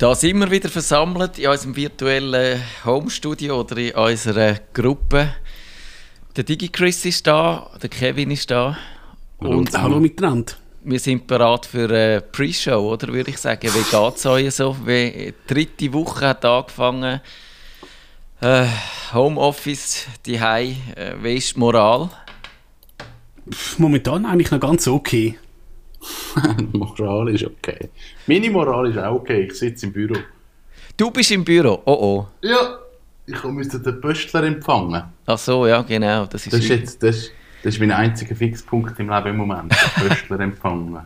Da sind wir wieder versammelt in unserem virtuellen Homestudio oder in unserer Gruppe. Der DigiChris ist da, der Kevin ist da. Und hallo miteinander. Wir sind bereit für eine Pre-Show, oder würde ich sagen. Wie geht es euch so? Wie, die dritte Woche hat angefangen. Äh, Homeoffice, die Hei. Äh, wie ist die Moral? Momentan eigentlich noch ganz okay. Moral ist okay. Meine Moral ist auch okay. Ich sitze im Büro. Du bist im Büro? Oh oh. Ja, ich müsste den Pöstler empfangen. Ach so, ja, genau. Das ist, das ist jetzt das, das ist mein einziger Fixpunkt im Leben im Moment. Den Pöstler empfangen.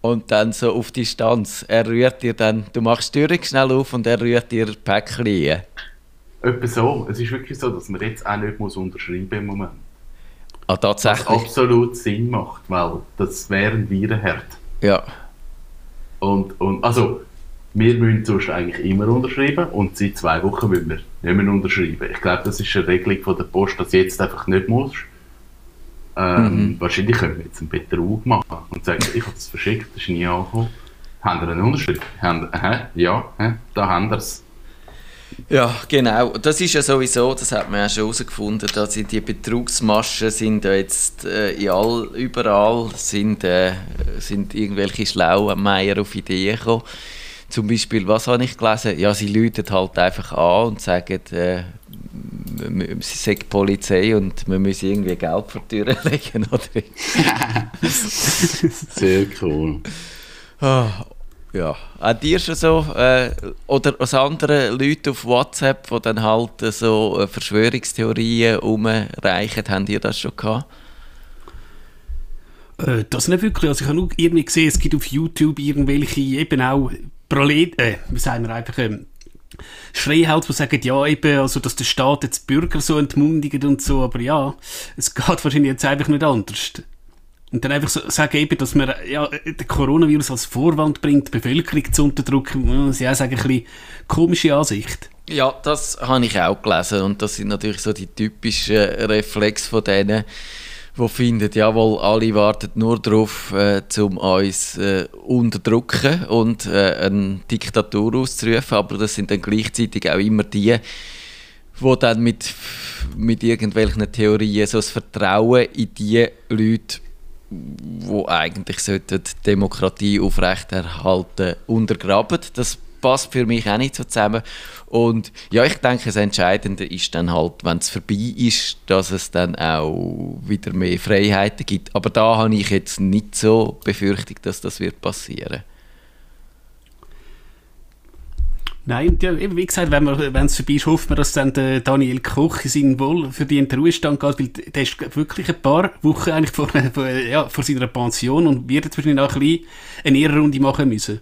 Und dann so auf Distanz. Er rührt dir dann, du machst die Tür schnell auf und er rührt dir Päckchen ein. Etwa so. Es ist wirklich so, dass man jetzt auch nicht muss unterschreiben im Moment. Ah, tatsächlich? Was absolut Sinn macht, weil das wäre ein Virenherd. Ja. Und, und also, wir müssen sonst eigentlich immer unterschreiben und seit zwei Wochen müssen wir nicht mehr unterschreiben. Ich glaube, das ist eine Regelung von der Post, dass du jetzt einfach nicht musst. Ähm, mhm. Wahrscheinlich können wir jetzt einen Betrug machen und sagen, ich habe es verschickt, das ist nie angekommen. Haben wir eine Unterschrift? Haben, hä? Ja, hä? da haben wir es. Ja, genau. Das ist ja sowieso, das hat man ja schon herausgefunden, dass die Betrugsmaschen sind ja jetzt äh, in all, überall sind, äh, sind irgendwelche schlauen Meier auf Ideen gekommen. Zum Beispiel, was habe ich gelesen? Ja, sie läuten halt einfach an und sagen, äh, sie sagen Polizei und man muss irgendwie Geld vor die Tür legen, oder? Sehr cool. Ja, auch dir schon so, äh, oder aus anderen Leuten auf WhatsApp, die dann halt äh, so äh, Verschwörungstheorien umreichen, haben ihr das schon gehabt? Äh, das nicht wirklich, also ich habe nur irgendwie gesehen, es gibt auf YouTube irgendwelche eben auch Prolet, äh, wie sagen wir einfach, ähm, Schreihals, die sagen, ja, eben, also, dass der Staat jetzt Bürger so entmundigt und so, aber ja, es geht wahrscheinlich jetzt einfach nicht anders. Und dann einfach so sagen eben, dass man ja, den Coronavirus als Vorwand bringt, die Bevölkerung zu unterdrücken, muss ich auch sagen, ein komische Ansicht. Ja, das habe ich auch gelesen und das sind natürlich so die typischen Reflexe von denen, die finden, jawohl, alle warten nur darauf, äh, um uns äh, unterdrücken und äh, eine Diktatur auszurufen, aber das sind dann gleichzeitig auch immer die, die dann mit, mit irgendwelchen Theorien so das Vertrauen in die Leute wo eigentlich die Demokratie aufrechterhalten untergraben. Das passt für mich auch nicht so zusammen. Und ja, ich denke, das Entscheidende ist dann halt, wenn es vorbei ist, dass es dann auch wieder mehr Freiheiten gibt. Aber da habe ich jetzt nicht so Befürchtung, dass das wird passieren. Nein, ja, wie gesagt, wenn es vorbei ist, hofft man, dass dann der Daniel Koch in seinen wohlverdienten Ruhestand geht, weil der ist wirklich ein paar Wochen eigentlich vor, vor, ja, vor seiner Pension und wird jetzt wahrscheinlich auch ein bisschen eine Ehrenrunde machen müssen.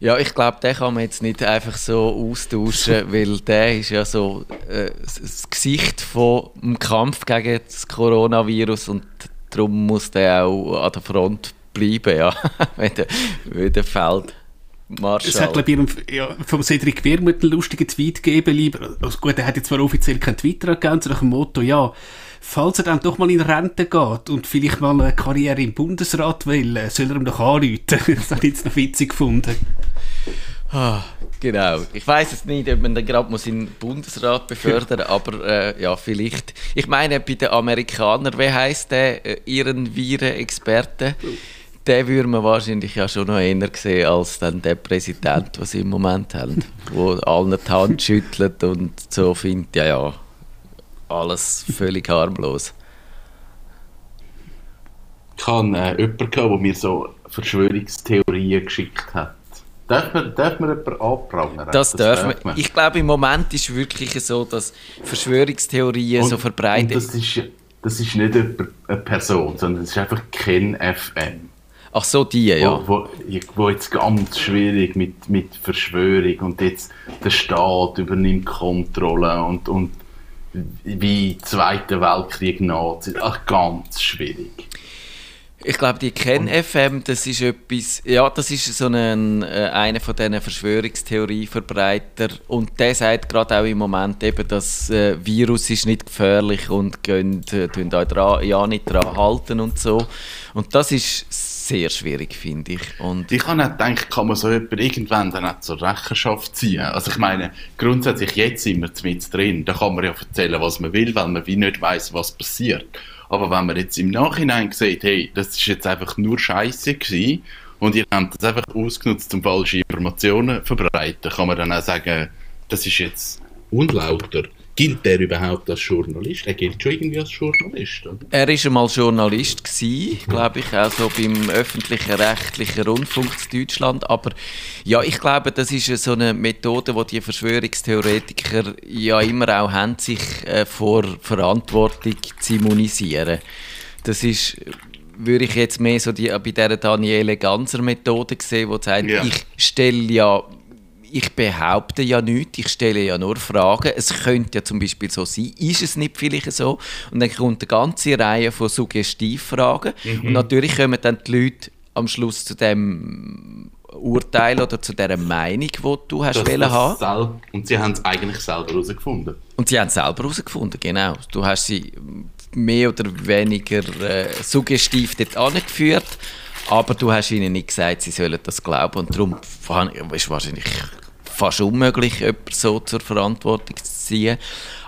Ja, ich glaube, den kann man jetzt nicht einfach so austauschen, weil der ist ja so äh, das Gesicht vom Kampf gegen das Coronavirus und darum muss der auch an der Front bleiben, ja, wenn der, wenn der fällt. Marschall. Es hat, glaube ich, ja, vom Cedric Wermuth einen lustigen Tweet gegeben, lieber. Also gut, er hat jetzt zwar offiziell keinen Twitter gegeben, nach dem Motto, ja, falls er dann doch mal in Rente geht und vielleicht mal eine Karriere im Bundesrat will, soll er ihm doch anrufen. das habe ich jetzt noch witzig gefunden. Ah, genau. Ich weiß es nicht, ob man dann gerade muss in den Bundesrat befördern, aber äh, ja, vielleicht. Ich meine, bei den Amerikanern, wie heißt der, äh, ihren Virenexperte? Den würde man wahrscheinlich ja schon noch eher sehen als dann der Präsident, den sie im Moment haben, wo allen die Hand schüttelt und so findet, ja, ja, alles völlig harmlos. Ich habe äh, jemanden, der mir so Verschwörungstheorien geschickt hat. Darf man, darf man jemanden anprangern? Das, das darf man. man. Ich glaube, im Moment ist es wirklich so, dass Verschwörungstheorien und, so verbreitet sind. Das ist, das ist nicht eine Person, sondern es ist einfach kein FM. Ach so, die, ja. Wo, wo, wo, jetzt ganz schwierig mit, mit Verschwörung und jetzt der Staat übernimmt Kontrolle und, und wie Zweiter Weltkrieg Nazi. Ach, ganz schwierig. Ich glaube, die Ken-FM, das ist etwas, ja, das ist so ein, äh, einer von diesen Verschwörungstheorieverbreiter und der sagt gerade auch im Moment eben, das äh, Virus ist nicht gefährlich und gehen, äh, euch dran, ja nicht dran halten und so. Und das ist sehr schwierig, finde ich. Und ich habe nicht gedacht, kann man so jemanden irgendwann dann auch zur Rechenschaft ziehen. Also ich meine, grundsätzlich jetzt sind wir mit drin, da kann man ja erzählen, was man will, weil man wie nicht weiß, was passiert. Aber wenn man jetzt im Nachhinein sieht, hey, das ist jetzt einfach nur Scheiße gewesen und ihr habt das einfach ausgenutzt, um falsche Informationen zu verbreiten, kann man dann auch sagen, das ist jetzt unlauter gilt der überhaupt als Journalist? Er gilt schon irgendwie als Journalist, oder? Er war einmal Journalist, glaube ich, auch so beim öffentlichen rechtlichen Rundfunk in Deutschland. Aber ja, ich glaube, das ist so eine Methode, die die Verschwörungstheoretiker ja immer auch haben, sich äh, vor Verantwortung zu immunisieren. Das ist würde ich jetzt mehr so die, bei dieser Daniele Ganser Methode sehen, wo sagt, ja. ich stelle ja ich behaupte ja nichts, ich stelle ja nur Fragen. Es könnte ja zum Beispiel so sein, ist es nicht vielleicht so? Und dann kommt eine ganze Reihe von Suggestivfragen. Mhm. Und natürlich kommen dann die Leute am Schluss zu dem Urteil oder zu dieser Meinung, die du hast das, haben. Und sie haben es eigentlich selber herausgefunden. Und sie haben es selber herausgefunden, genau. Du hast sie mehr oder weniger äh, suggestiv dort angeführt, aber du hast ihnen nicht gesagt, sie sollen das glauben. Und darum ist wahrscheinlich fast unmöglich, jemanden so zur Verantwortung zu ziehen.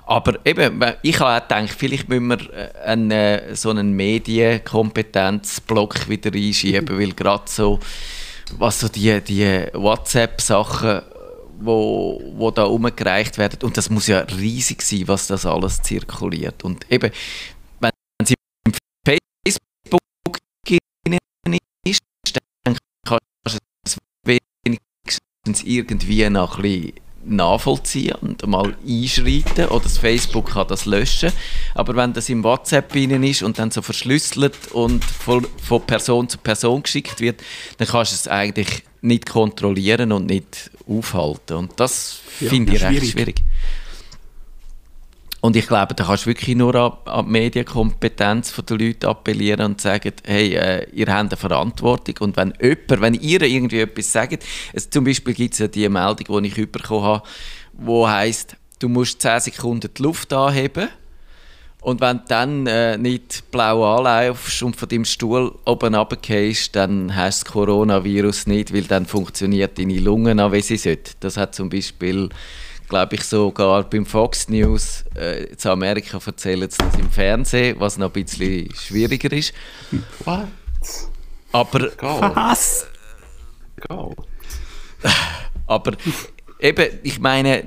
Aber eben, ich habe auch gedacht, vielleicht müssen wir äh, einen, äh, so einen Medienkompetenzblock wieder einschieben, weil gerade so, was so die, die WhatsApp-Sachen, wo, wo da umgereicht werden, und das muss ja riesig sein, was das alles zirkuliert. Und eben, wenn sie im Facebook ist, dann kannst du es wenigstens irgendwie noch ein bisschen nachvollziehen und mal einschreiten oder das Facebook kann das löschen. Aber wenn das im WhatsApp innen ist und dann so verschlüsselt und von, von Person zu Person geschickt wird, dann kannst du es eigentlich nicht kontrollieren und nicht aufhalten. Und das ja, finde ich recht schwierig. Und ich glaube, da kannst du wirklich nur an, an die Medienkompetenz der Leute appellieren und sagen, hey, äh, ihr habt eine Verantwortung. Und wenn jemand, wenn ihr irgendwie etwas sagt, es, zum Beispiel gibt es ja die Meldung, die ich bekommen habe, wo heißt, du musst 10 Sekunden die Luft anheben und wenn du dann äh, nicht blau anlaufst und von deinem Stuhl oben runtergehst, dann hast du das Coronavirus nicht, weil dann funktioniert deine Lungen an, wie sie sollte. Das hat zum Beispiel glaube ich, sogar beim Fox News äh, in Amerika erzählen sie das im Fernsehen, was noch ein bisschen schwieriger ist. What? Aber... Was? Aber eben, ich meine,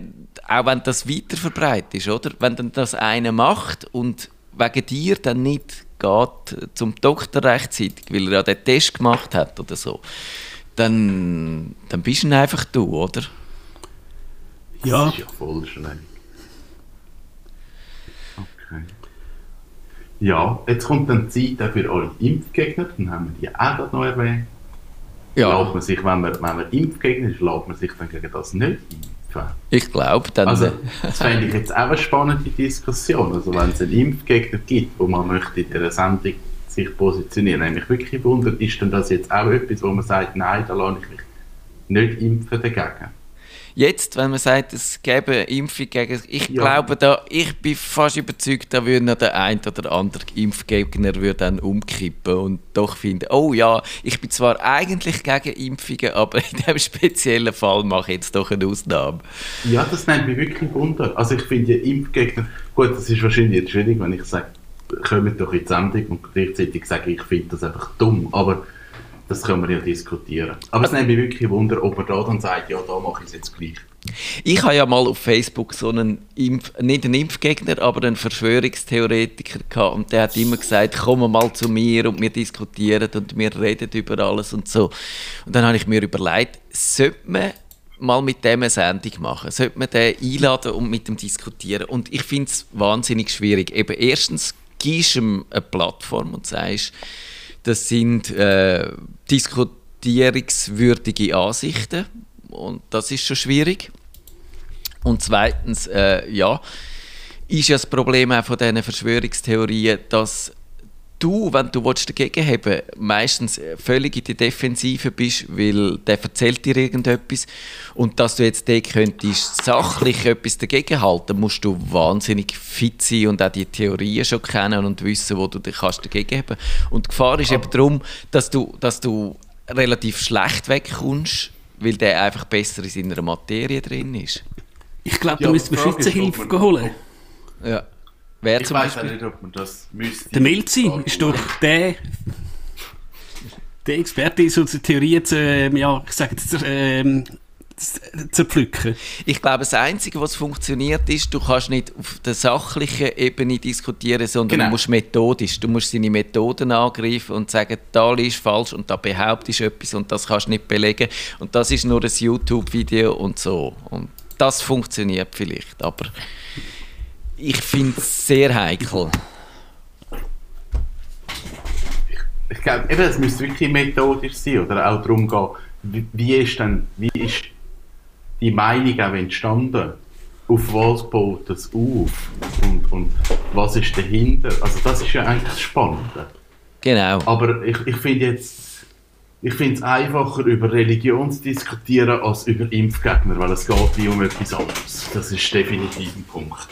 auch wenn das weiter verbreitet ist, oder? Wenn dann das einer macht und wegen dir dann nicht geht zum Doktor rechtzeitig, weil er ja den Test gemacht hat oder so, dann, dann bist du einfach du, oder? Ja. Das ist ja voll schlecht. Okay. Ja, jetzt kommt dann die Zeit für eure Impfgegner, dann haben wir die auch noch erwähnt. Ja. Man sich, wenn man, wenn man Impfgegner ist, lässt man sich dann gegen das nicht impfen? Ich glaube, dann... Also, das fände ich jetzt auch eine spannende Diskussion. Also wenn es einen Impfgegner gibt, wo man möchte in dieser Sendung sich positionieren, nämlich wirklich wundert, ist denn das jetzt auch etwas, wo man sagt, nein, da lasse ich mich nicht impfen dagegen? Jetzt, wenn man sagt, es gäbe Impfung gegen. Ich ja. glaube, da, ich bin fast überzeugt, da würde noch der ein oder andere Impfgegner würde dann umkippen und doch finden, oh ja, ich bin zwar eigentlich gegen Impfungen, aber in diesem speziellen Fall mache ich jetzt doch eine Ausnahme. Ja, das nimmt mich wirklich wunder. Also ich finde Impfgegner, gut, das ist wahrscheinlich jetzt schwierig, wenn ich sage, kommt doch in die Sendung und gleichzeitig sage, ich finde das einfach dumm, aber das können wir ja diskutieren. Aber es nimmt mich wirklich Wunder, ob man da dann sagt, ja, da mache ich es jetzt gleich. Ich habe ja mal auf Facebook so einen Impf, nicht einen Impfgegner, aber einen Verschwörungstheoretiker gehabt und der hat immer gesagt, komm mal zu mir und wir diskutieren und wir reden über alles und so. Und dann habe ich mir überlegt, sollte man mal mit dem eine Sendung machen? Sollte man den einladen und mit ihm diskutieren? Und ich finde es wahnsinnig schwierig. Eben erstens gibst du ihm eine Plattform und sagst, das sind äh, diskutierungswürdige Ansichten und das ist schon schwierig. Und zweitens, äh, ja, ist ja das Problem auch von diesen Verschwörungstheorien, dass du, wenn du dagegen haben meistens völlig in der Defensive bist, weil der erzählt dir irgendetwas und dass du jetzt den könntest sachlich etwas dagegen halten, musst du wahnsinnig fit sein und auch die Theorien schon kennen und wissen, wo du dich kannst dagegen haben. Und die Gefahr ist eben darum, dass du, dass du relativ schlecht wegkommst, weil der einfach besser in seiner Materie drin ist. Ich glaube, da müsste man Schützenhilfe holen. Ja. Wer ich weiß nicht, ob man das müsste. Der Milzi ist doch der, der Experte in so Theorien zu, ähm, ja, ich sage zu, ähm, zerpflücken. Ich glaube, das Einzige, was funktioniert, ist, du kannst nicht auf der sachlichen Ebene diskutieren, sondern genau. du musst methodisch. Du musst seine Methoden angreifen und sagen, da ist falsch und da behauptest du etwas und das kannst du nicht belegen. Und das ist nur ein YouTube-Video und so. Und das funktioniert vielleicht, aber ich finde es sehr heikel. Ich, ich glaube, es müsste wirklich methodisch sein oder auch darum gehen, wie, wie, ist denn, wie ist die Meinung auch entstanden? Auf was baut das auf? Und, und was ist dahinter? Also das ist ja eigentlich das Spannende. Genau. Aber ich, ich finde jetzt ich finde es einfacher, über Religion zu diskutieren, als über Impfgegner, weil es geht wie um etwas anderes. Das ist definitiv ein Punkt.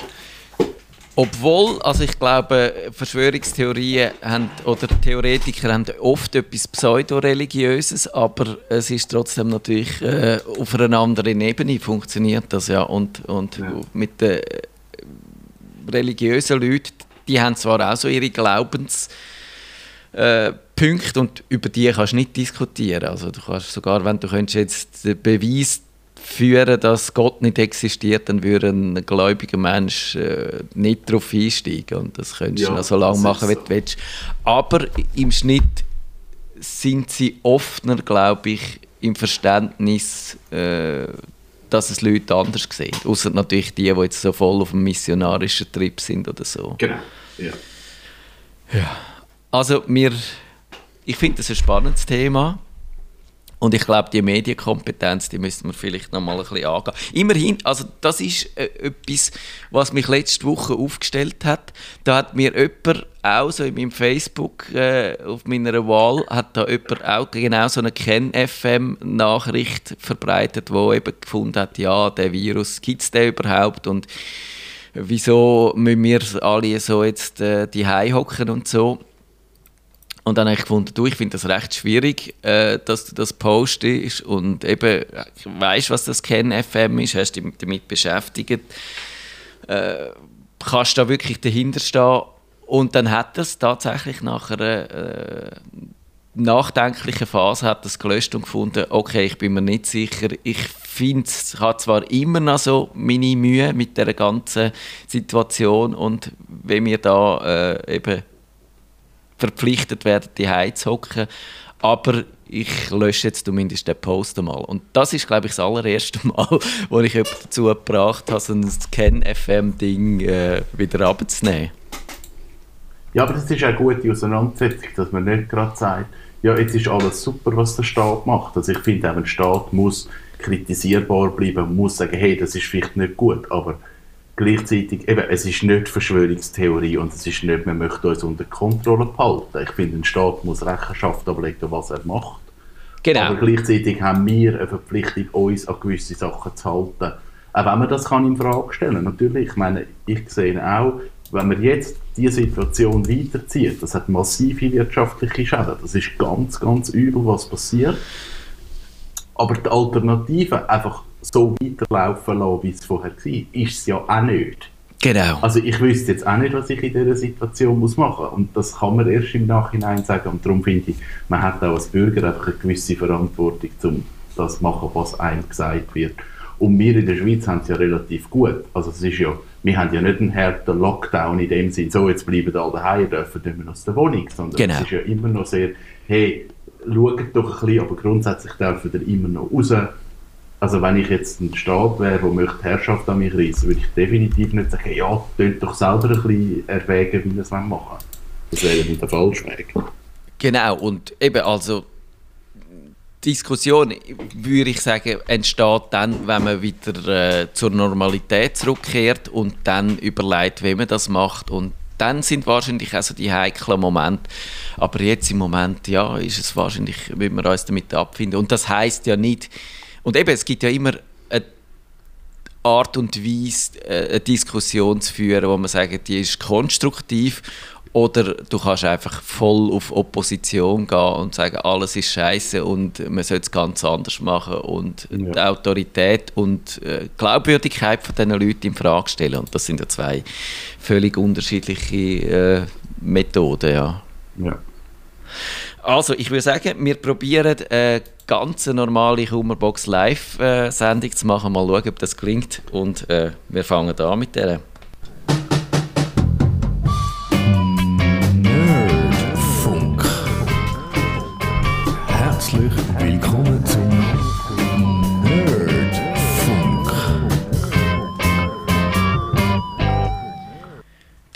Obwohl, also ich glaube, Verschwörungstheorien haben, oder Theoretiker haben oft etwas Pseudoreligiöses, aber es ist trotzdem natürlich äh, auf einer anderen Ebene funktioniert das ja. Und, und ja. mit den äh, religiösen Leuten, die haben zwar auch so ihre Glaubenspunkte äh, und über die kannst du nicht diskutieren. Also du kannst sogar, wenn du könntest jetzt den Beweis führen, dass Gott nicht existiert, dann würde ein gläubiger Mensch äh, nicht darauf einsteigen. Und das könntest ja, du noch so lange machen, wie du willst. Aber im Schnitt sind sie offener, glaube ich, im Verständnis, äh, dass es Leute anders sehen. Außer natürlich die, die jetzt so voll auf dem missionarischen Trip sind oder so. Genau, ja. ja. Also, wir, ich finde das ein spannendes Thema. Und ich glaube, die Medienkompetenz, die müssen wir vielleicht noch mal ein bisschen angehen. Immerhin, also das ist äh, etwas, was mich letzte Woche aufgestellt hat. Da hat mir jemand auch so in meinem Facebook äh, auf meiner Wahl hat da jemand auch genau so eine Ken-FM-Nachricht verbreitet, wo eben gefunden hat, ja, der Virus gibt es den überhaupt und wieso müssen wir alle so jetzt äh, die hocken und so. Und dann habe ich gefunden, du, ich finde das recht schwierig, äh, dass du das postest und eben weißt, was das Ken-FM ist, hast dich damit beschäftigt, äh, kannst da wirklich dahinter stehen? Und dann hat es tatsächlich nach einer äh, nachdenklichen Phase hat das gelöscht und gefunden, okay, ich bin mir nicht sicher, ich finde, es hat zwar immer noch so meine Mühe mit der ganzen Situation und wenn wir da äh, eben verpflichtet werden, die hocken. Aber ich lösche jetzt zumindest den Post mal. Und das ist, glaube ich, das allererste Mal, wo ich jemanden dazu gebracht habe, so ein Scan-FM-Ding äh, wieder abzunehmen. Ja, aber das ist eine gute Auseinandersetzung, dass man nicht gerade sagt, ja, jetzt ist alles super, was der Staat macht. Also ich finde, ein Staat muss kritisierbar bleiben, muss sagen, hey, das ist vielleicht nicht gut, aber gleichzeitig, eben, es ist nicht Verschwörungstheorie und es ist nicht, man möchte uns unter Kontrolle behalten. Ich finde, ein Staat muss Rechenschaft ablegen, was er macht. Genau. Aber gleichzeitig haben wir eine Verpflichtung, uns an gewisse Sachen zu halten. Auch wenn man das kann in Frage stellen Natürlich, ich meine, ich sehe auch, wenn man jetzt diese Situation weiterzieht, das hat massive wirtschaftliche Schäden. Das ist ganz, ganz übel, was passiert. Aber die Alternative, einfach so weiterlaufen lassen, wie es vorher war, ist es ja auch nicht. Genau. Also ich wüsste jetzt auch nicht, was ich in dieser Situation muss machen muss. Und das kann man erst im Nachhinein sagen. Und darum finde ich, man hat auch als Bürger einfach eine gewisse Verantwortung, um das zu machen, was einem gesagt wird. Und wir in der Schweiz haben es ja relativ gut. Also es ist ja, wir haben ja nicht einen harten Lockdown in dem Sinn, so jetzt bleiben alle daheim, dürfen nicht mehr aus der Wohnung, sondern genau. es ist ja immer noch sehr, hey, schaut doch ein bisschen, aber grundsätzlich dürfen wir immer noch raus also wenn ich jetzt ein Staat wäre, der möchte Herrschaft an mich reissen, würde ich definitiv nicht sagen, ja, könnt doch selber ein bisschen erwägen, wie wir es machen wollen. Das wäre nicht der falsche Weg. Genau, und eben, also Diskussion, würde ich sagen, entsteht dann, wenn man wieder äh, zur Normalität zurückkehrt und dann überlegt, wie man das macht und dann sind wahrscheinlich auch so die heiklen Momente. Aber jetzt im Moment, ja, ist es wahrscheinlich, wie wir uns damit abfinden. Und das heißt ja nicht, und eben, es gibt ja immer eine Art und Weise, äh, eine Diskussion zu führen, wo man sagt, die ist konstruktiv oder du kannst einfach voll auf Opposition gehen und sagen, alles ist scheiße und man sollte es ganz anders machen und ja. die Autorität und äh, Glaubwürdigkeit von diesen Leuten in Frage stellen. Und das sind ja zwei völlig unterschiedliche äh, Methoden. Ja. ja. Also, ich würde sagen, wir probieren eine ganz normale Kummerbox Live-Sendung zu machen. Mal schauen, ob das klingt. Und äh, wir fangen an mit der.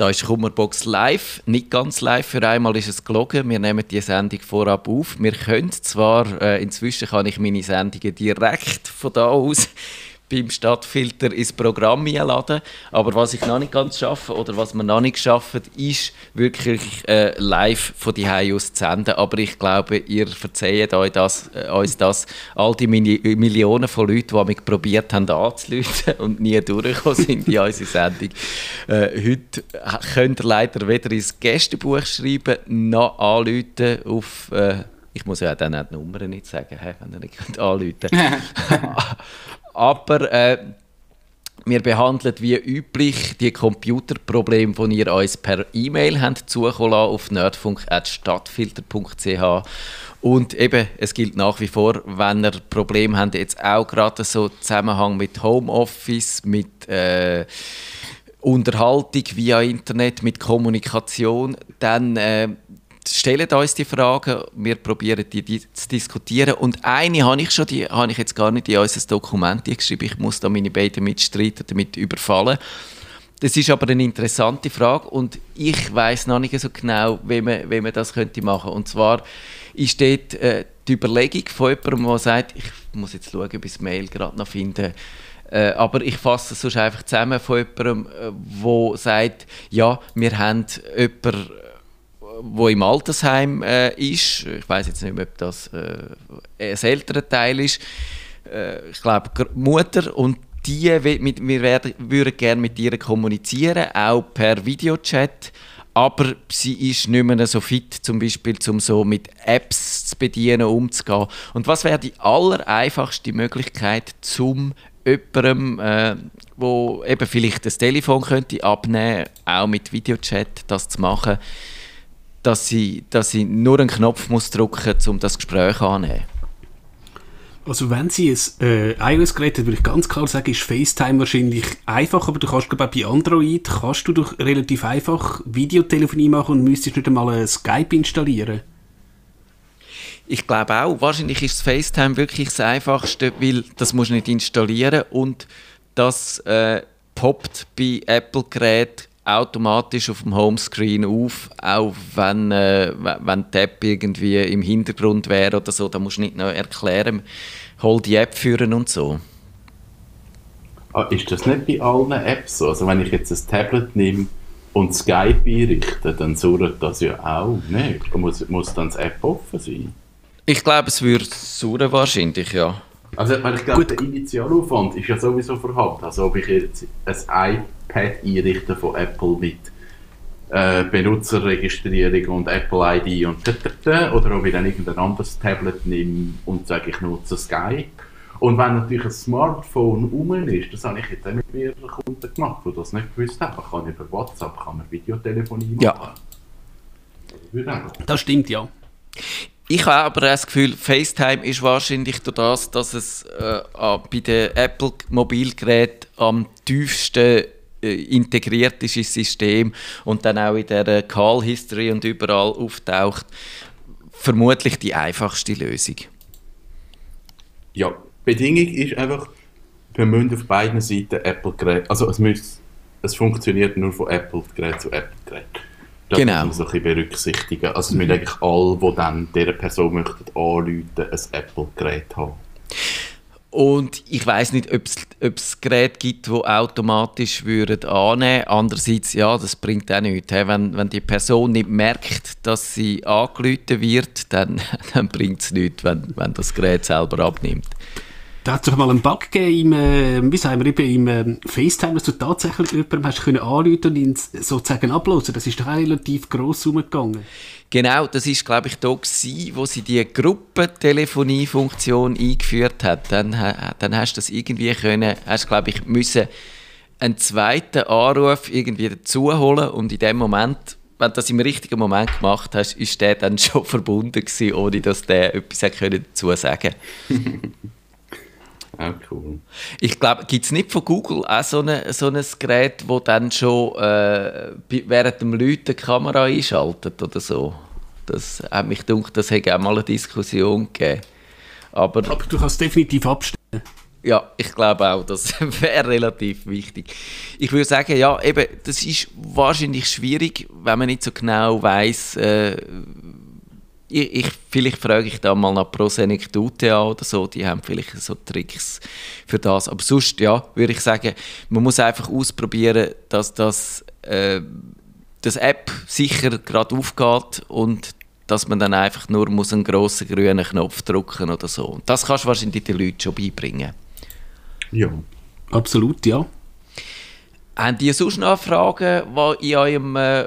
Da ist Kummerbox live, nicht ganz live, für einmal ist es gelogen. Wir nehmen die Sendung vorab auf. Wir können zwar, äh, inzwischen kann ich meine Sendungen direkt von da aus beim Stadtfilter ins Programm einladen. Aber was ich noch nicht ganz schaffe oder was wir noch nicht schaffen, ist wirklich äh, live von die aus zu senden. Aber ich glaube, ihr verzeiht euch das, äh, uns das. All die Mini Millionen von Leuten, die mich probiert haben anzuleiten und nie durchgekommen sind in unsere Sendung. Äh, heute könnt ihr leider weder ins Gästebuch schreiben, noch anrufen auf... Äh, ich muss ja dann auch die Nummern nicht sagen, wenn ihr nicht anrufen könnt. Aber äh, wir behandeln wie üblich die Computerprobleme, die ihr uns per E-Mail zukommen auf nerdfunk.stadtfilter.ch und eben, es gilt nach wie vor, wenn ihr Probleme habt, jetzt auch gerade so Zusammenhang mit Homeoffice, mit äh, Unterhaltung via Internet, mit Kommunikation, dann äh, stellen uns die Fragen, wir probieren die, die, zu diskutieren. Und eine habe ich schon, die habe ich jetzt gar nicht in unser Dokument geschrieben. Ich muss da meine beiden Mitstreiter damit überfallen. Das ist aber eine interessante Frage und ich weiß noch nicht so genau, wie man, wie man das könnte machen. Und zwar ist dort äh, die Überlegung von jemandem, der sagt, ich muss jetzt schauen, ob ich das Mail gerade noch finde. Äh, aber ich fasse es sonst einfach zusammen von jemandem, der äh, sagt, ja, wir haben jemanden wo im Altersheim äh, ist. Ich weiß jetzt nicht mehr, ob das äh, ein älterer Teil ist. Äh, ich glaube, Mutter und die, wir werden, würden gerne mit ihr kommunizieren, auch per Videochat. Aber sie ist nicht mehr so fit, zum Beispiel, um so mit Apps zu bedienen, umzugehen. Und was wäre die allereinfachste Möglichkeit, zum jemandem, äh, wo eben vielleicht das Telefon könnte abnehmen, auch mit Videochat das zu machen? Dass sie, dass sie nur einen Knopf muss drücken muss, um das Gespräch anzunehmen. Also wenn sie ein äh, iOS-Gerät hat, würde ich ganz klar sagen, ist FaceTime wahrscheinlich einfach, aber du kannst glaube bei Android kannst du doch relativ einfach Videotelefonie machen und müsstest nicht einmal ein Skype installieren. Ich glaube auch, wahrscheinlich ist FaceTime wirklich das Einfachste, weil das musst du nicht installieren und das äh, poppt bei Apple-Geräten automatisch auf dem Homescreen auf, auch wenn, äh, wenn die App irgendwie im Hintergrund wäre oder so. Da musst du nicht noch erklären, hol die App führen und so. Ah, ist das nicht bei allen Apps so? Also wenn ich jetzt ein Tablet nehme und Skype einrichte, dann surrt das ja auch nicht. Muss, muss dann das App offen sein? Ich glaube, es würde surren wahrscheinlich, ja. Also weil ich glaube, der Initialaufwand ist ja sowieso vorhanden. Also ob ich jetzt ein iPad einrichte von Apple mit äh, Benutzerregistrierung und Apple ID und tata, oder ob ich dann irgendein anderes Tablet nehme und sage, ich nutze Skype. Und wenn natürlich ein Smartphone rum ist, das habe ich jetzt auch mit mehreren Kunden gemacht, die das nicht gewusst haben, kann über WhatsApp kann man Videotelefonie machen. Ja. Das stimmt, ja. Ich habe aber das Gefühl, FaceTime ist wahrscheinlich durch das, dass es äh, bei den Apple-Mobilgeräten am tiefsten äh, integriert ist ins System und dann auch in der Call History und überall auftaucht, vermutlich die einfachste Lösung. Ja, Bedingung ist einfach, wir müssen auf beiden Seiten Apple-Geräte, also es, muss, es funktioniert nur von Apple-Gerät zu Apple-Gerät. Das genau. muss man so ein bisschen berücksichtigen. Also, es müssen eigentlich alle, die dann dieser Person möchten anrufen, ein Apple-Gerät haben. Und ich weiß nicht, ob es Geräte gibt, die automatisch würden annehmen Andererseits, ja, das bringt auch nichts. Wenn, wenn die Person nicht merkt, dass sie angerufen wird, dann, dann bringt es nichts, wenn, wenn das Gerät selber abnimmt. Da hat es doch mal einen Bug gegeben, im, äh, wie sagen wir, eben im äh, FaceTime, dass du tatsächlich jemandem hast können anrufen und ihn sozusagen ablösen. Das ist doch auch relativ gross umgegangen. Genau, das ist glaube ich da gewesen, wo sie die Gruppentelefonie-Funktion eingeführt hat. Dann, dann hast du das irgendwie können, hast glaube ich müssen einen zweiten Anruf irgendwie dazu holen und in dem Moment wenn du das im richtigen Moment gemacht hast, ist der dann schon verbunden gewesen, ohne dass der etwas dazu sagen Auch cool. Ich glaube, gibt es nicht von Google auch so, eine, so ein Gerät, das dann schon äh, während dem Leuten die Kamera einschaltet oder so? Das hat mich gedacht, das hätte auch mal eine Diskussion gegeben. Aber, Aber du kannst definitiv abstellen. Ja, ich glaube auch, das wäre relativ wichtig. Ich würde sagen, ja, eben, das ist wahrscheinlich schwierig, wenn man nicht so genau weiß, äh, ich, ich, vielleicht frage ich da mal nach Prosenectute an oder so, die haben vielleicht so Tricks für das. Aber sonst, ja, würde ich sagen, man muss einfach ausprobieren, dass das, äh, das App sicher gerade aufgeht und dass man dann einfach nur muss einen grossen grünen Knopf drücken oder so. Und das kannst du wahrscheinlich den Leuten schon beibringen. Ja, absolut, ja. Haben die sonst noch Fragen, die in eurem äh,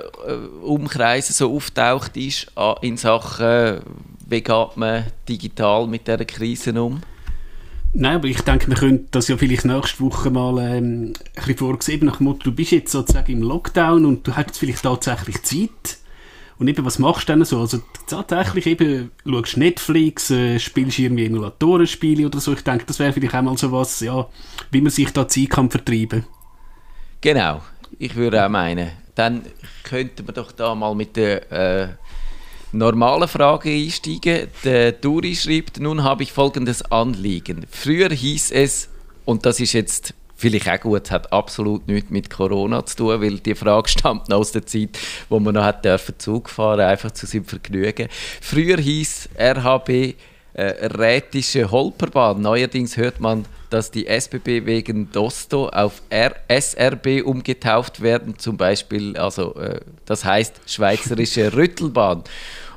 Umkreis so auftaucht ist, in Sachen, wie geht man digital mit dieser Krise um? Nein, aber ich denke, wir können das ja vielleicht nächste Woche mal ähm, ein bisschen vorgesehen, nach dem Motto, du bist jetzt sozusagen im Lockdown und du hast vielleicht tatsächlich Zeit. Und eben, was machst du denn so? Also tatsächlich eben, schaust Netflix, äh, spielst irgendwie Emulatorenspiele oder so. Ich denke, das wäre vielleicht auch mal so was, ja, wie man sich da Zeit kann vertreiben kann. Genau, ich würde auch meinen. Dann könnten wir doch da mal mit der äh, normalen Frage einsteigen. Der Duri schreibt, nun habe ich folgendes Anliegen. Früher hieß es, und das ist jetzt vielleicht auch gut, hat absolut nichts mit Corona zu tun, weil die Frage stammt aus der Zeit, wo man noch hat dürfen Zug fahren, einfach zu seinem Vergnügen. Früher hieß RHB äh, Rätische Holperbahn. Neuerdings hört man dass die SBB wegen Dosto auf R SRB umgetauft werden, zum Beispiel, also äh, das heißt Schweizerische Rüttelbahn.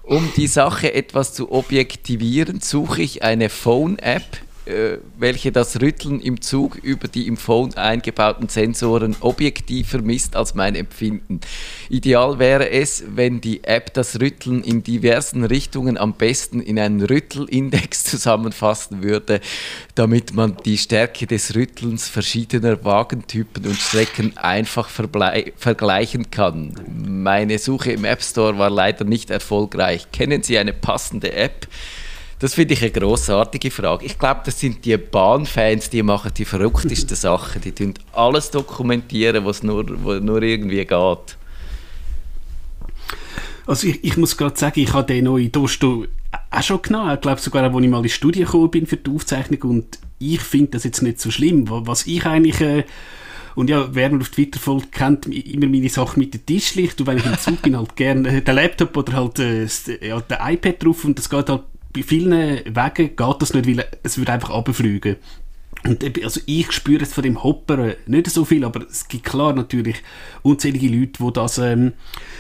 Um die Sache etwas zu objektivieren, suche ich eine Phone-App, welche das Rütteln im Zug über die im Phone eingebauten Sensoren objektiver misst als mein Empfinden. Ideal wäre es, wenn die App das Rütteln in diversen Richtungen am besten in einen Rüttelindex zusammenfassen würde, damit man die Stärke des Rüttelns verschiedener Wagentypen und Strecken einfach vergleichen kann. Meine Suche im App Store war leider nicht erfolgreich. Kennen Sie eine passende App? Das finde ich eine grossartige Frage. Ich glaube, das sind die Bahnfans, die machen die verrücktesten Sachen. Die tun alles dokumentieren, was nur, was nur irgendwie geht. Also ich, ich muss gerade sagen, ich habe den neuen Dosto auch schon genommen. Ich glaube sogar, als ich mal in die Studie gekommen bin für die Aufzeichnung und ich finde das jetzt nicht so schlimm. Was ich eigentlich... Äh, und ja, wer mir auf Twitter folgt, kennt immer meine Sachen mit dem Tischlicht. Und wenn ich im Zug bin, halt gerne den Laptop oder halt äh, ja, den iPad drauf. Und das geht halt bei vielen Wegen geht das nicht, weil es würde einfach runterfliegen. Und also ich spüre es von dem Hopper nicht so viel, aber es gibt klar natürlich unzählige Leute, die das ähm,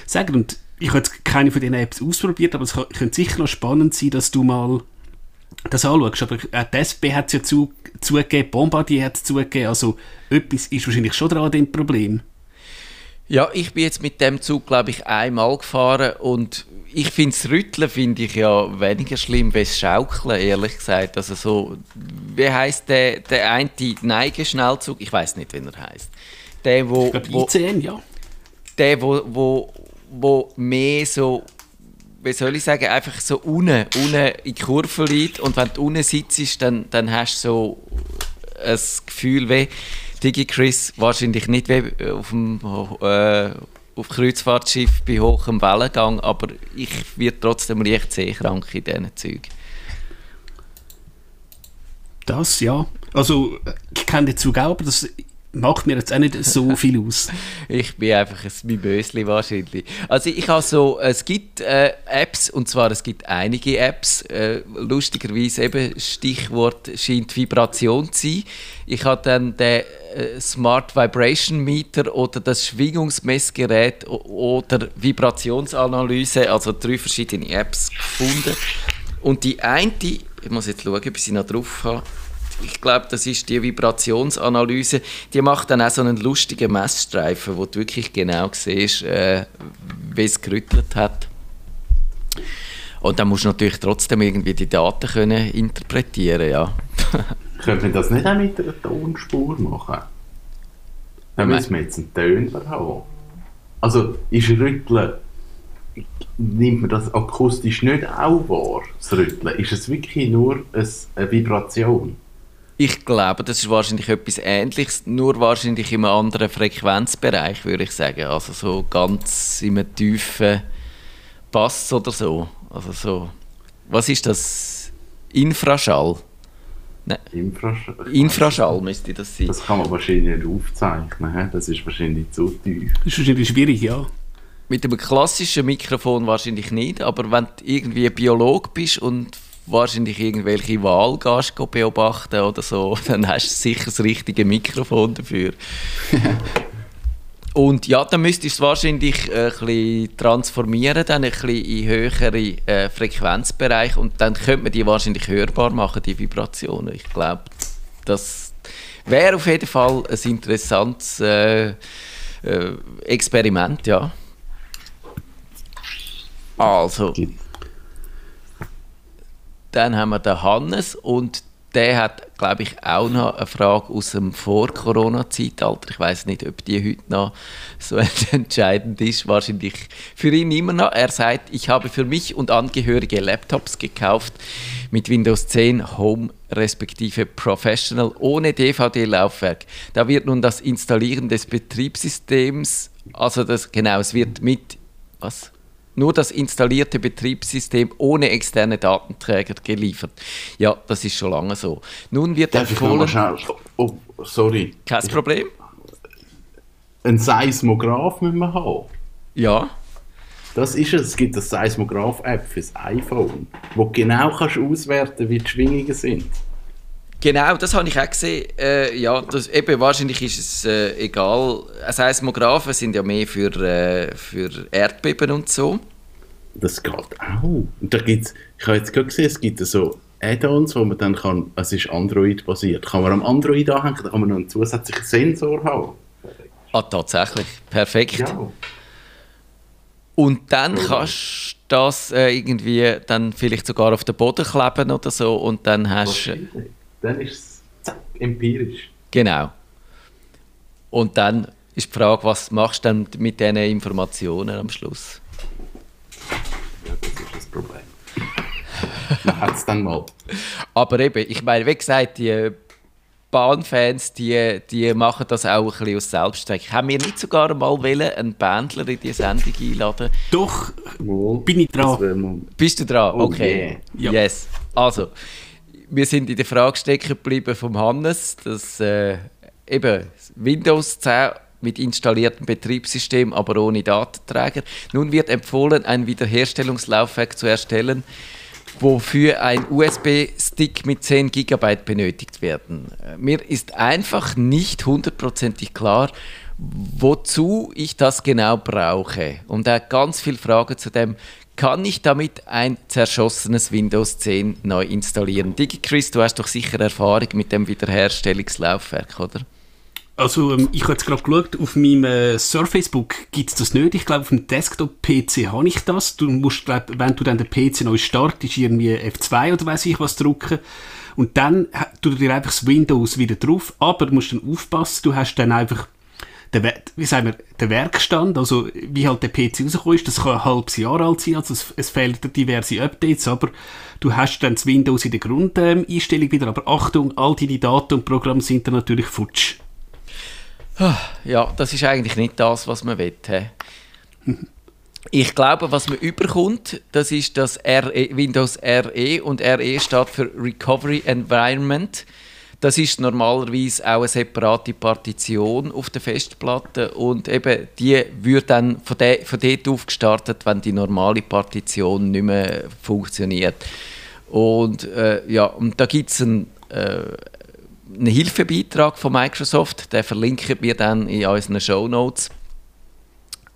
sagen. Und ich habe jetzt keine von diesen Apps ausprobiert, aber es könnte sicher noch spannend sein, dass du mal das anschaust. Aber äh, die SP hat es ja zu, zugegeben, Bombardier hat es zugegeben, also etwas ist wahrscheinlich schon dran an dem Problem. Ja, ich bin jetzt mit dem Zug, glaube ich, einmal gefahren und ich finde das Rütteln finde ich ja weniger schlimm als das Schaukeln, ehrlich gesagt. Also so, wie heißt der, der eine Neigeschnellzug? Ich weiß nicht, wie er heißt. Der, wo, ich wo, ICN, ja. Der, wo, wo, wo mehr so, wie soll ich sagen, einfach so unten, unten in die Kurve liegt und wenn du unten sitzt, dann, dann hast du so ein Gefühl wie DigiChris wahrscheinlich nicht wie auf dem äh, auf Kreuzfahrtschiff bei hohem Wellengang, aber ich werde trotzdem leicht seekrank in diesen Zügen. Das, ja. Also, ich kenne den Zug auch, aber das, macht mir jetzt auch nicht so viel aus. ich bin einfach ein Mimösli wahrscheinlich. Also ich habe so, es gibt äh, Apps, und zwar es gibt einige Apps, äh, lustigerweise eben Stichwort scheint Vibration zu sein. Ich habe dann den äh, Smart Vibration Meter oder das Schwingungsmessgerät oder Vibrationsanalyse, also drei verschiedene Apps gefunden. Und die eine, ich muss jetzt schauen, ob ich sie noch drauf habe, ich glaube, das ist die Vibrationsanalyse, die macht dann auch so einen lustigen Messstreifen, wo du wirklich genau siehst, äh, wie es gerüttelt hat. Und dann musst du natürlich trotzdem irgendwie die Daten können interpretieren, ja. Könnte man das nicht auch mit einer Tonspur machen? Dann müssen wir jetzt einen Töner haben. Also ist Rütteln, nimmt man das akustisch nicht auch wahr, das Rütteln? Ist es wirklich nur eine Vibration? Ich glaube, das ist wahrscheinlich etwas Ähnliches, nur wahrscheinlich in einem anderen Frequenzbereich, würde ich sagen. Also so ganz in einem tiefen Bass oder so. Also so, was ist das? Infraschall? Nein. Infraschall, Infraschall müsste das sein. Das kann man wahrscheinlich nicht aufzeichnen. Das ist wahrscheinlich zu tief. Das ist wahrscheinlich schwierig, ja. Mit einem klassischen Mikrofon wahrscheinlich nicht, aber wenn du irgendwie ein Biolog bist und wahrscheinlich irgendwelche Wahl beobachten oder so, dann hast du sicher das richtige Mikrofon dafür. Und ja, dann müsstest du es wahrscheinlich äh, ein bisschen transformieren, dann ein bisschen in höhere äh, Frequenzbereich und dann könnte man die wahrscheinlich hörbar machen, die Vibrationen. Ich glaube, das wäre auf jeden Fall ein interessantes äh, äh Experiment, ja. Also. Dann haben wir den Hannes und der hat, glaube ich, auch noch eine Frage aus dem Vor-Corona-Zeitalter. Ich weiß nicht, ob die heute noch so entscheidend ist. Wahrscheinlich für ihn immer noch. Er sagt, ich habe für mich und Angehörige Laptops gekauft mit Windows 10 Home respektive Professional ohne DVD-Laufwerk. Da wird nun das Installieren des Betriebssystems, also das, genau, es wird mit, was? Nur das installierte Betriebssystem ohne externe Datenträger geliefert. Ja, das ist schon lange so. Nun wird Darf empfohlen... Oh, sorry. Kein Problem. Ein Seismograph müssen wir haben. Ja. Das ist es. Es gibt eine Seismograph-App fürs iPhone, wo du genau kannst auswerten wie die Schwingungen sind. Genau, das habe ich auch gesehen. Äh, ja, das, eben, wahrscheinlich ist es äh, egal. Seismographen sind ja mehr für, äh, für Erdbeben und so. Das geht auch. Und da gibt's, ich habe jetzt gerade gesehen, es gibt so Add-ons, wo man dann kann, es ist Android-basiert, kann man am Android anhängen, da kann man noch einen zusätzlichen Sensor haben. Ah, tatsächlich. Perfekt. Ja. Und dann oh. kannst du das äh, irgendwie dann vielleicht sogar auf den Boden kleben oder so und dann hast du dann ist es empirisch. Genau. Und dann ist die Frage, was machst du dann mit diesen Informationen am Schluss? Ja, das ist das Problem. Man hat es dann mal. Aber eben, ich meine, wie gesagt, die Bahnfans, die, die machen das auch ein bisschen aus Selbstzweck. Haben wir nicht sogar mal wollen, einen Bandler in die Sendung einladen? Doch, bin ich dran. Bist du dran? Oh, okay. Yeah. Yes. Also, wir sind in der Frage stecken geblieben vom Hannes, dass äh, eben Windows 10 mit installiertem Betriebssystem, aber ohne Datenträger. Nun wird empfohlen, ein Wiederherstellungslaufwerk zu erstellen, wofür ein USB-Stick mit 10 GB benötigt werden. Mir ist einfach nicht hundertprozentig klar, wozu ich das genau brauche. Und er hat ganz viele Fragen zu dem, kann ich damit ein zerschossenes Windows 10 neu installieren? DigiChris, du hast doch sicher Erfahrung mit dem Wiederherstellungslaufwerk, oder? Also ähm, ich habe jetzt gerade geschaut, auf meinem äh, Surface Book gibt es das nicht. Ich glaube, auf dem Desktop-PC habe ich das. Du musst, glaub, wenn du dann den PC neu startest, irgendwie F2 oder weiß ich was drücken. Und dann tut dir einfach das Windows wieder drauf. Aber du musst dann aufpassen, du hast dann einfach der, wie sagen wir, der Werkstand, also wie halt der PC rausgekommen ist, das kann ein halbes Jahr alt sein, also es, es fehlen diverse Updates, aber du hast dann das Windows in der Grundeinstellung wieder, aber Achtung, all deine Daten und Programme sind dann natürlich futsch. Ja, das ist eigentlich nicht das, was man will. Ich glaube, was man überkommt, das ist das RE, Windows RE und RE steht für Recovery Environment. Das ist normalerweise auch eine separate Partition auf der Festplatte und eben die wird dann von, de, von dort auf gestartet, wenn die normale Partition nicht mehr funktioniert. Und äh, ja, und da gibt es einen, äh, einen Hilfebeitrag von Microsoft, den verlinken wir dann in unseren Show Notes.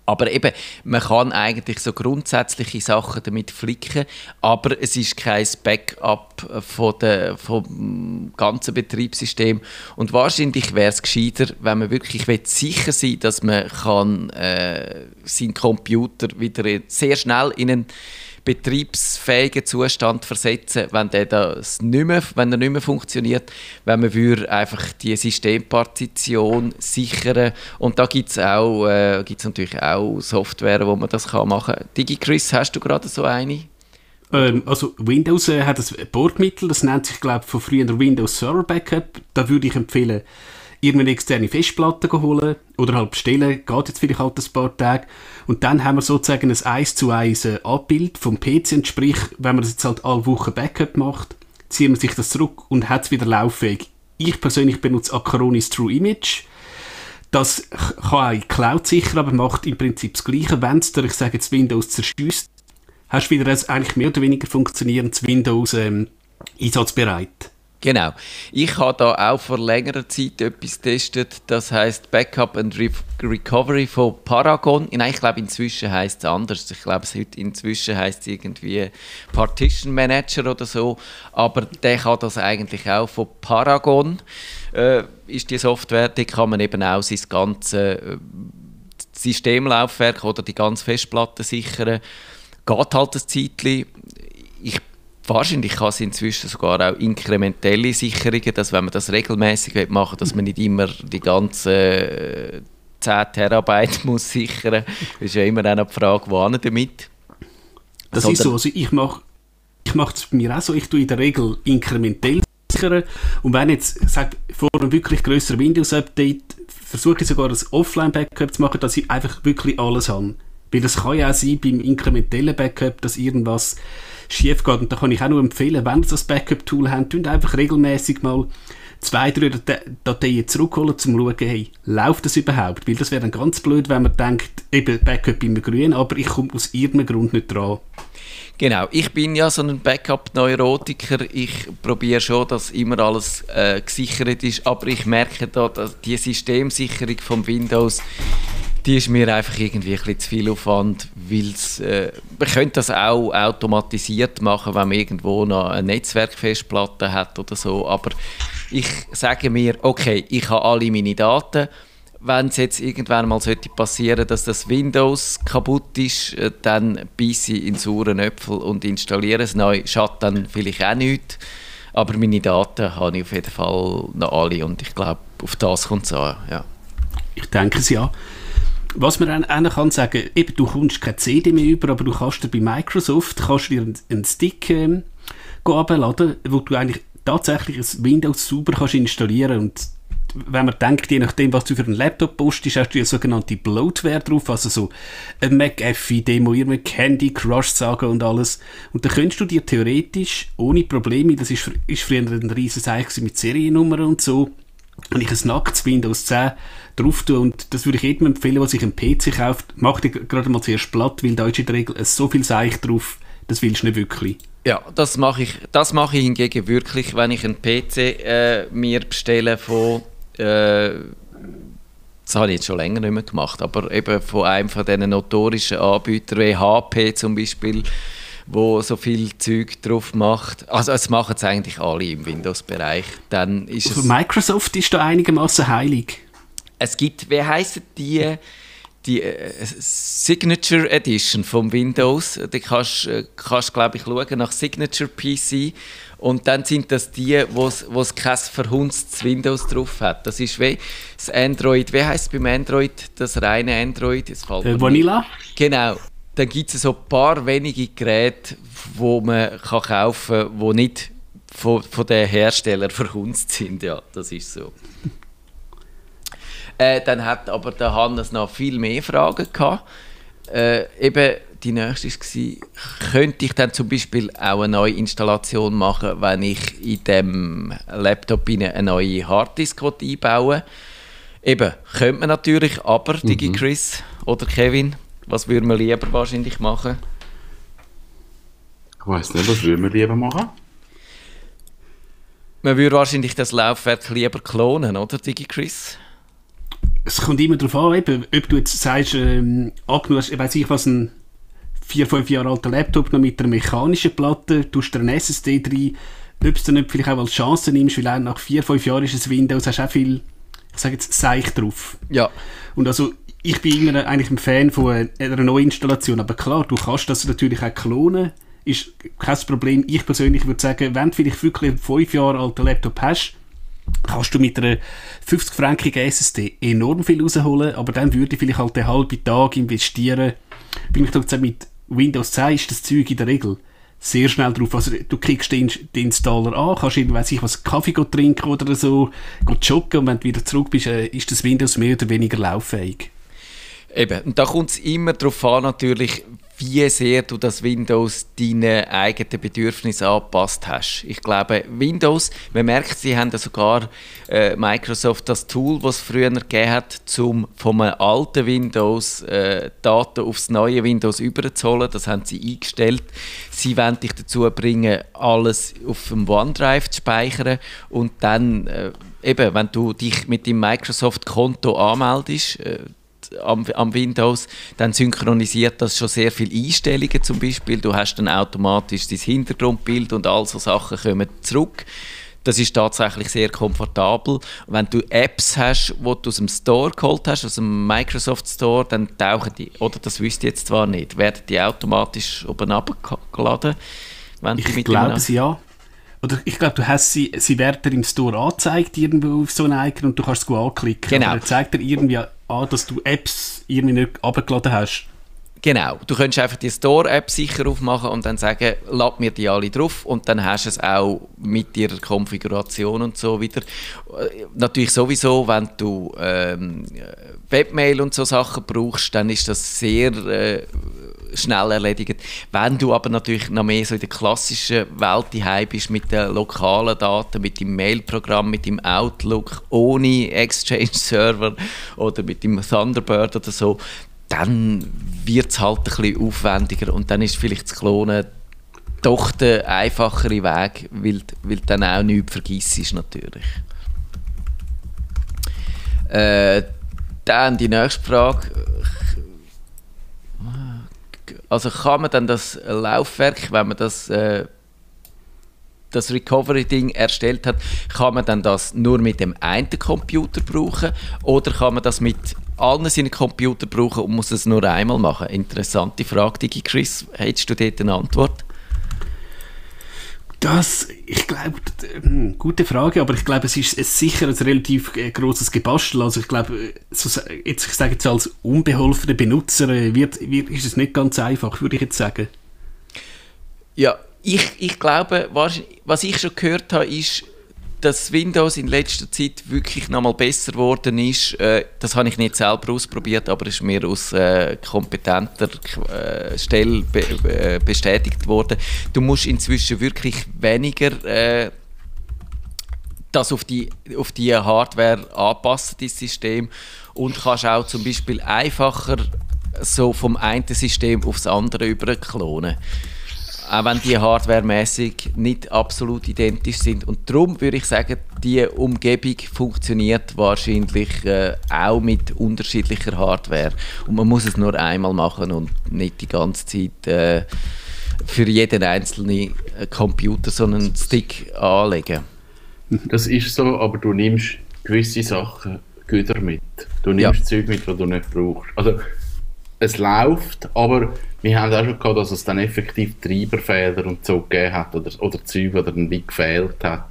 Aber eben, man kann eigentlich so grundsätzliche Sachen damit flicken, aber es ist kein Backup von der, vom ganzen Betriebssystem. Und wahrscheinlich wäre es gescheiter, wenn man wirklich sicher sein will, dass man kann, äh, seinen Computer wieder sehr schnell in einen betriebsfähigen Zustand versetzen, wenn der das nicht mehr, wenn er nicht mehr funktioniert, wenn man einfach die Systempartition sichern und da gibt es auch äh, gibt's natürlich auch Software, wo man das kann machen. DigiChris, hast du gerade so eine? Ähm, also Windows äh, hat ein Bordmittel, das nennt sich glaube ich von früher Windows Server Backup. Da würde ich empfehlen, irgendeine externe Festplatte holen oder halt bestellen, geht jetzt vielleicht halt ein paar Tage. Und dann haben wir sozusagen ein 1 zu 1 äh, Abbild vom PC und sprich, wenn man das jetzt halt alle Wochen Backup macht, zieht man sich das zurück und hat es wieder lauffähig. Ich persönlich benutze Acronis True Image. Das kann auch Cloud sicher, aber macht im Prinzip das Gleiche. Wenn es dir, ich sage jetzt Windows zerschießt, hast du wieder ein eigentlich mehr oder weniger funktionierendes Windows ähm, einsatzbereit. Genau. Ich habe da auch vor längerer Zeit etwas getestet, das heißt Backup and Re Recovery von Paragon. Nein, ich glaube inzwischen heißt es anders. Ich glaube es inzwischen heißt es irgendwie Partition Manager oder so. Aber der kann das eigentlich auch von Paragon. Äh, ist die Software, die kann man eben auch sein ganzes äh, Systemlaufwerk oder die ganze Festplatte sichern. Geht halt ein Zeitchen. Ich Wahrscheinlich kann es inzwischen sogar auch inkrementelle Sicherungen, dass wenn man das regelmäßig machen will, dass man nicht immer die ganzen äh, 10 Terabyte muss sichern muss. Das ist ja immer eine Frage, wo damit. Das Sondern ist so. Also ich mache ich mache es bei mir auch so. Ich tue in der Regel inkrementell sichern. Und wenn jetzt, sag, vor einem wirklich größeren Windows-Update versuche ich sogar ein Offline-Backup zu machen, dass ich einfach wirklich alles habe. Weil das kann ja auch sein beim inkrementellen Backup, dass irgendwas schief geht. Und da kann ich auch nur empfehlen, wenn ihr das Backup-Tool habt, einfach regelmäßig mal zwei, drei Dateien zurückholen, um zu schauen, hey, läuft das überhaupt? Weil das wäre dann ganz blöd, wenn man denkt, eben Backup immer grün, aber ich komme aus irgendeinem Grund nicht dran. Genau, ich bin ja so ein Backup-Neurotiker. Ich probiere schon, dass immer alles äh, gesichert ist, aber ich merke da, dass die Systemsicherung von Windows die ist mir einfach irgendwie ein zu viel Aufwand, weil äh, man könnte das auch automatisiert machen, wenn man irgendwo noch eine Netzwerkfestplatte hat oder so, aber ich sage mir, okay, ich habe alle meine Daten, wenn es jetzt irgendwann mal sollte passieren, dass das Windows kaputt ist, äh, dann beiße ich in sauren Äpfel und installiere es neu, schadet dann vielleicht auch nichts, aber meine Daten habe ich auf jeden Fall noch alle und ich glaube, auf das kommt es an, ja. Ich denke es ja. Was man auch kann sagen, eben, du kommst keine CD mehr über, aber du kannst dir bei Microsoft kannst dir einen, einen Stick ähm, abladen, wo du eigentlich tatsächlich ein Windows sauber kannst installieren und wenn man denkt, je nachdem, was du für einen Laptop postest, hast du ja sogenannte Bloatware drauf, also so ein McAfee-Demo, Candy Crush sagen und alles. Und dann könntest du dir theoretisch ohne Probleme, das ist, ist früher ein riesen Zeichen mit Seriennummern und so, wenn ich ein nacktes Windows 10 drauf tue, und das würde ich jedem empfehlen, der sich einen PC kauft, mach dir gerade mal zuerst platt, weil da ist in der Regel so viel Seich drauf, das willst du nicht wirklich. Ja, das mache ich, das mache ich hingegen wirklich, wenn ich einen PC äh, mir bestelle von äh, das habe ich jetzt schon länger nicht mehr gemacht, aber eben von einem von diesen notorischen Anbietern wie HP zum Beispiel, wo so viel Zeug drauf macht. Also es machen es eigentlich alle im Windows-Bereich. Dann ist also Microsoft ist da einigermaßen heilig. Es gibt, wie heißen die? die äh, Signature Edition vom Windows. Da kannst du, äh, glaube ich, schauen nach Signature PC. Und dann sind das die, wo es kein verhunztes Windows drauf hat. Das ist wie das Android. Wie heißt es beim Android das reine Android? Das äh, Vanilla? Genau dann gibt es so ein paar wenige Geräte, wo man kann kaufen kann, die nicht von, von den Herstellern verhunzt sind. Ja, das ist so. Äh, dann hat aber der Hannes noch viel mehr Fragen gehabt. Äh, eben die nächste war, könnte ich dann zum Beispiel auch eine neue Installation machen, wenn ich in dem Laptop eine neue Harddisk einbauen Eben, könnte man natürlich, aber, mhm. Digi Chris oder Kevin, was würden wir lieber wahrscheinlich machen? Ich weiß nicht, was würden wir lieber machen? Man würde wahrscheinlich das Laufwerk lieber klonen, oder, Digi Chris? Es kommt immer darauf an, eben, ob du jetzt sagst, ähm, angenommen, ich weiß nicht, was ein 4, 5 Jahre alter Laptop noch mit einer mechanischen Platte, tust du eine SSD rein, ob du dann nicht vielleicht auch als Chance nimmst, weil nach 4, 5 Jahren ist es Windows, hast du auch viel, ich sage jetzt, Seich drauf. Ja. Und also, ich bin immer eigentlich ein Fan von einer Neuinstallation, aber klar, du kannst das natürlich auch klonen, ist kein Problem. Ich persönlich würde sagen, wenn du vielleicht wirklich einen 5 Jahre alten Laptop hast, kannst du mit einer 50-frankigen SSD enorm viel rausholen, aber dann würde ich vielleicht halt den halben Tag investieren. Bin ich doch mit Windows 10 ist das Zeug in der Regel sehr schnell drauf. Also du kriegst den, den Installer an, kannst irgendwie, weiß ich was, Kaffee trinken oder so, joggen und wenn du wieder zurück bist, äh, ist das Windows mehr oder weniger lauffähig. Eben, und da kommt es immer darauf an, natürlich, wie sehr du das Windows deinen eigenen Bedürfnissen angepasst hast. Ich glaube, Windows, man merkt, sie haben sogar äh, Microsoft das Tool, was es früher gegeben hat, um vom alten Windows äh, Daten aufs neue Windows überzuholen. Das haben sie eingestellt. Sie wollen dich dazu bringen, alles auf dem OneDrive zu speichern und dann äh, eben, wenn du dich mit dem Microsoft-Konto anmeldest, äh, am, am, Windows, dann synchronisiert das schon sehr viele Einstellungen zum Beispiel. Du hast dann automatisch dein Hintergrundbild und all so Sachen kommen zurück. Das ist tatsächlich sehr komfortabel. wenn du Apps hast, die du aus dem Store geholt hast, aus dem Microsoft Store, dann tauchen die, oder das wüsste ich jetzt zwar nicht, werden die automatisch oben abgeladen? ich glaube es ja. Oder ich glaube, du hast sie, sie werden im Store angezeigt, irgendwo auf so einem Icon und du kannst es gut anklicken. Genau. Er zeigt dir irgendwie an, dass du Apps irgendwie nicht abgeladen hast. Genau, du könntest einfach die Store-App sicher aufmachen und dann sagen, lad mir die alle drauf und dann hast du es auch mit ihrer Konfiguration und so wieder. Äh, natürlich sowieso, wenn du ähm, Webmail und so Sachen brauchst, dann ist das sehr äh, schnell erledigt. Wenn du aber natürlich noch mehr so in der klassischen Welt daheim bist, mit den lokalen Daten, mit dem Mailprogramm, mit dem Outlook, ohne Exchange-Server oder mit dem Thunderbird oder so, dann wird es halt ein bisschen aufwendiger und dann ist vielleicht das Klonen doch der einfachere Weg, weil, weil du dann auch nichts vergisst natürlich. Äh, dann die nächste Frage. Also kann man dann das Laufwerk, wenn man das, äh, das Recovery-Ding erstellt hat, kann man dann das nur mit dem einen Computer brauchen oder kann man das mit allen seinen Computer brauchen und muss es nur einmal machen? Interessante Frage, Digi Chris. Hättest du dort eine Antwort? Das, ich glaube, hm, gute Frage, aber ich glaube, es ist sicher ein relativ äh, großes Gebastel. Also ich glaube, äh, so, jetzt, ich sage jetzt als unbeholfener Benutzer äh, wird, wird, ist es nicht ganz einfach, würde ich jetzt sagen. Ja, ich, ich glaube, was ich schon gehört habe, ist, dass Windows in letzter Zeit wirklich nochmal besser geworden ist, äh, das habe ich nicht selber ausprobiert, aber ist mir aus äh, kompetenter äh, Stelle be äh, bestätigt worden. Du musst inzwischen wirklich weniger äh, das auf die, auf die Hardware anpassen, das System, und kannst auch zum Beispiel einfacher so vom einen System aufs andere überklonen auch wenn die hardwaremäßig nicht absolut identisch sind. Und darum würde ich sagen, die Umgebung funktioniert wahrscheinlich äh, auch mit unterschiedlicher Hardware. Und man muss es nur einmal machen und nicht die ganze Zeit äh, für jeden einzelnen äh, Computer so einen Stick anlegen. Das ist so, aber du nimmst gewisse Sachen Güter mit. Du nimmst ja. Zeug mit, die du nicht brauchst. Also es läuft, aber wir haben auch schon gehabt, dass es dann effektiv Treiberfehler und so gegeben hat oder, oder Zeug, die dann wie gefehlt hat.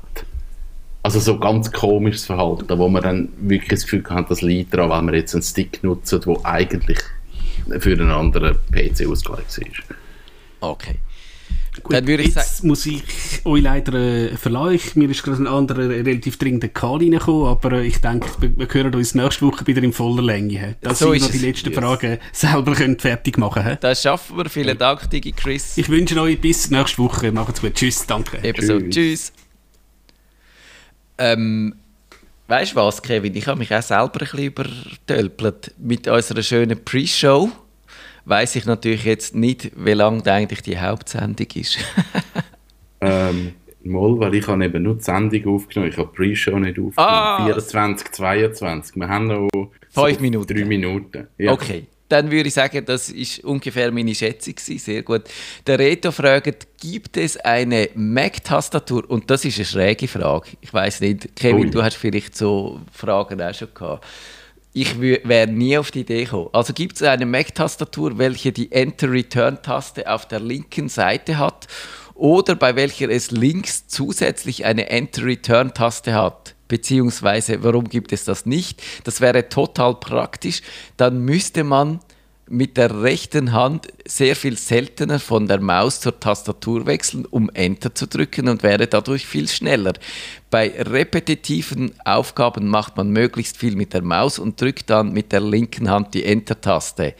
Also so ganz komisches Verhalten, wo man dann wirklich das Gefühl hat, das liegt daran, weil man jetzt einen Stick nutzt, der eigentlich für einen anderen PC ausgelegt ist. Okay. Gut, dann würde ich jetzt sagen, muss ich euch leider äh, verlassen. Mir ist gerade ein anderer äh, relativ dringender Call reingekommen, aber äh, ich denke, wir, wir hören uns nächste Woche wieder in voller Länge. Dass so ich noch die letzten yes. Fragen selber könnt fertig machen könnt. Das schaffen wir. Vielen Dank, Digi Chris. Ich wünsche euch bis nächste Woche. Macht's gut. Tschüss, danke. Ebenso. Tschüss. Tschüss. Ähm, weißt du was, Kevin? Ich habe mich auch selber ein bisschen übertölpelt mit unserer schönen Pre-Show weiß ich natürlich jetzt nicht, wie lange eigentlich die Hauptsendung ist. ähm, mal, weil ich habe eben nur die Sendung aufgenommen, ich habe die Pre-Show nicht aufgenommen. Ah. 24, 22. Wir haben noch Fünf so Minuten. drei Minuten. Ja. Okay. Dann würde ich sagen, das ist ungefähr meine Schätzung. Sehr gut. Der Reto fragt, gibt es eine Mac-Tastatur? Und das ist eine schräge Frage. Ich weiß nicht, Kevin, Ui. du hast vielleicht so Fragen auch schon gehabt ich wäre nie auf die Idee gekommen. Also gibt es eine Mac-Tastatur, welche die Enter-Return-Taste auf der linken Seite hat oder bei welcher es links zusätzlich eine Enter-Return-Taste hat? Beziehungsweise, warum gibt es das nicht? Das wäre total praktisch. Dann müsste man mit der rechten Hand sehr viel seltener von der Maus zur Tastatur wechseln, um Enter zu drücken und wäre dadurch viel schneller. Bei repetitiven Aufgaben macht man möglichst viel mit der Maus und drückt dann mit der linken Hand die Enter-Taste.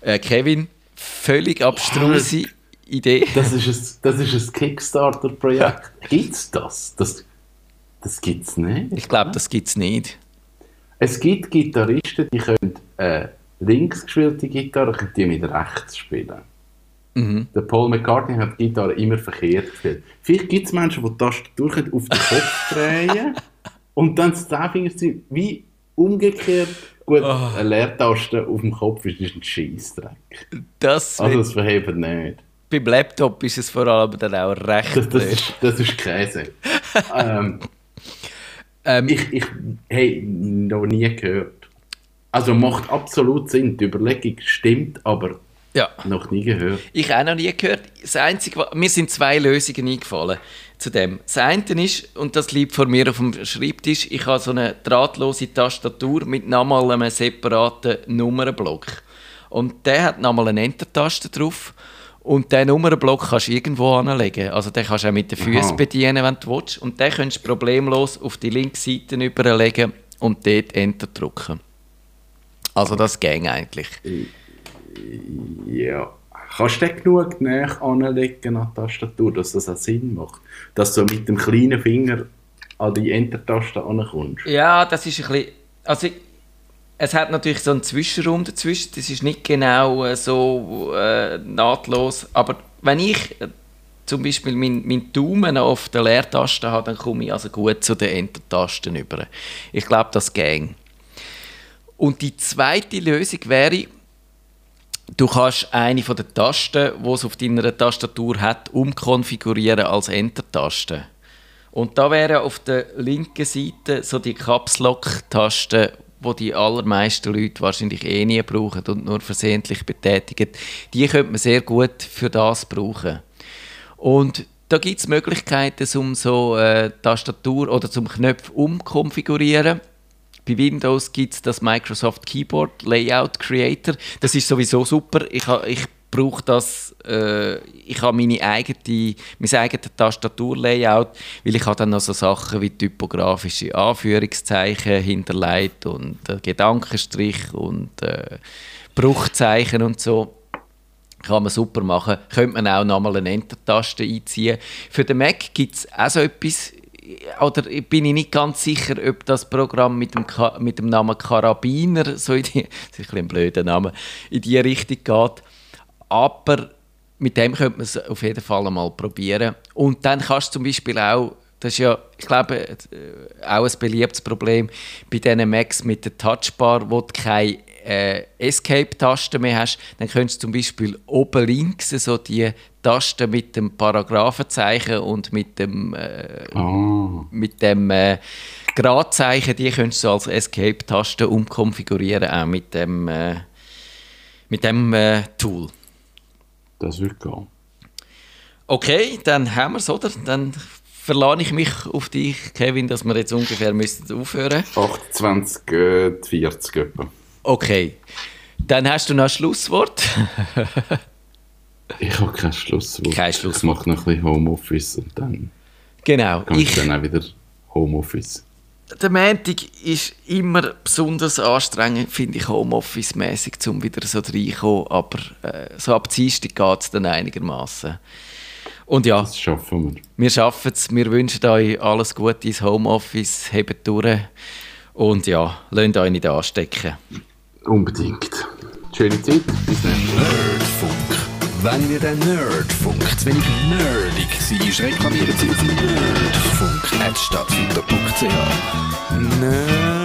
Äh, Kevin, völlig abstruse Idee. Das ist ein, ein Kickstarter-Projekt. Gibt es das? Das, das gibt es nicht. Ich glaube, das gibt es nicht. Es gibt Gitarristen, die können äh, links gespielte Gitarre, können die mit rechts spielen. Mhm. Der Paul McCartney hat die Gitarre immer verkehrt gespielt. Vielleicht gibt es Menschen, die die Tastatur auf den Kopf drehen und dann das Zehnfingerzeug wie umgekehrt. Gut, oh. eine Leertaste auf dem Kopf ist, ist ein Scheissdreck. Das also das verhebt nicht. Beim Laptop ist es vor allem dann auch recht Das, das, ist, das ist Käse. ähm, ähm, ich ich habe noch nie gehört. Also macht absolut Sinn, die Überlegung stimmt, aber ja. Noch nie gehört. Ich auch noch nie gehört. Das Einzige, mir sind zwei Lösungen eingefallen zu dem. Das eine ist, und das liegt vor mir auf dem Schreibtisch, ich habe so eine drahtlose Tastatur mit nochmal einem separaten Nummernblock. Und der hat nochmal eine Enter-Taste drauf. Und diesen Nummernblock kannst du irgendwo anlegen. Also den kannst du auch mit den Füßen bedienen, wenn du willst. Und den kannst du problemlos auf die linke Seite überlegen und dort Enter drücken. Also das ging eigentlich. Ja. Kannst du den genug näher anlegen an die Tastatur, dass das auch Sinn macht? Dass du mit dem kleinen Finger an die Enter-Taste ankommst? Ja, das ist ein bisschen... Also, es hat natürlich so einen Zwischenraum dazwischen. Das ist nicht genau äh, so äh, nahtlos. Aber wenn ich äh, zum Beispiel meinen mein Daumen auf der Leertaste habe, dann komme ich also gut zu den Enter-Tasten über. Ich glaube, das ging. Und die zweite Lösung wäre, Du kannst eine von den Tasten, die es auf deiner Tastatur hat, umkonfigurieren als Enter-Taste. Und da wäre auf der linken Seite so die Caps Lock-Taste, wo die allermeisten Leute wahrscheinlich eh nie brauchen und nur versehentlich betätigen. Die könnte man sehr gut für das brauchen. Und da gibt es Möglichkeiten, um so äh, Tastatur oder zum Knöpfe umkonfigurieren. Bei Windows gibt es das Microsoft Keyboard Layout Creator. Das ist sowieso super. Ich, ich brauche das, äh, ich habe meine eigene, mein eigenes Tastaturlayout, weil ich habe dann noch so Sachen wie typografische Anführungszeichen hinterlegt und äh, Gedankenstrich und äh, Bruchzeichen und so. Kann man super machen. Könnte man auch nochmal eine Enter-Taste einziehen. Für den Mac gibt es auch so etwas, oder bin ich nicht ganz sicher, ob das Programm mit dem, Ka mit dem Namen Karabiner, so in die, das ist ein, blöder Name, in die Richtung geht. Aber mit dem könnte man es auf jeden Fall einmal probieren. Und dann kannst du zum Beispiel auch, das ist ja, ich glaube, äh, auch ein beliebtes Problem bei diesen Macs mit der Touchbar, wo du keine äh, Escape-Taste mehr hast, dann könntest du zum Beispiel oben links so die Taste mit dem Paragraphenzeichen und mit dem, äh, oh. mit dem äh, Gradzeichen, die könntest du als Escape-Taste umkonfigurieren, auch mit dem, äh, mit dem äh, Tool. Das wird gehen. Okay, dann haben wir es, oder? Dann verlade ich mich auf dich, Kevin, dass wir jetzt ungefähr müssten aufhören. 28, äh, 40 etwa. Okay. Dann hast du noch ein Schlusswort. Ich habe kein Schlusswort. Kein Ich Schlusswort. mache noch ein bisschen Homeoffice und dann Genau. kann ich Ich, dann auch wieder Homeoffice. der Montag ist immer besonders anstrengend, finde ich, Homeoffice-mäßig, um wieder so reinkommen. Aber äh, so ab Dienstag geht es dann einigermaßen. Und ja, Das schaffen wir. wir schaffen es. Wir wünschen euch alles Gute ins Homeoffice. Hebt durch. Und ja, lasst euch nicht anstecken. Unbedingt. Schöne Zeit. Bis dann. Nerdfunk. Wenn ihr den Nerdfunk zu wenig nerdig seid, reklamiert sie auf nerdfunk.net stattfinder.ch. Nerd.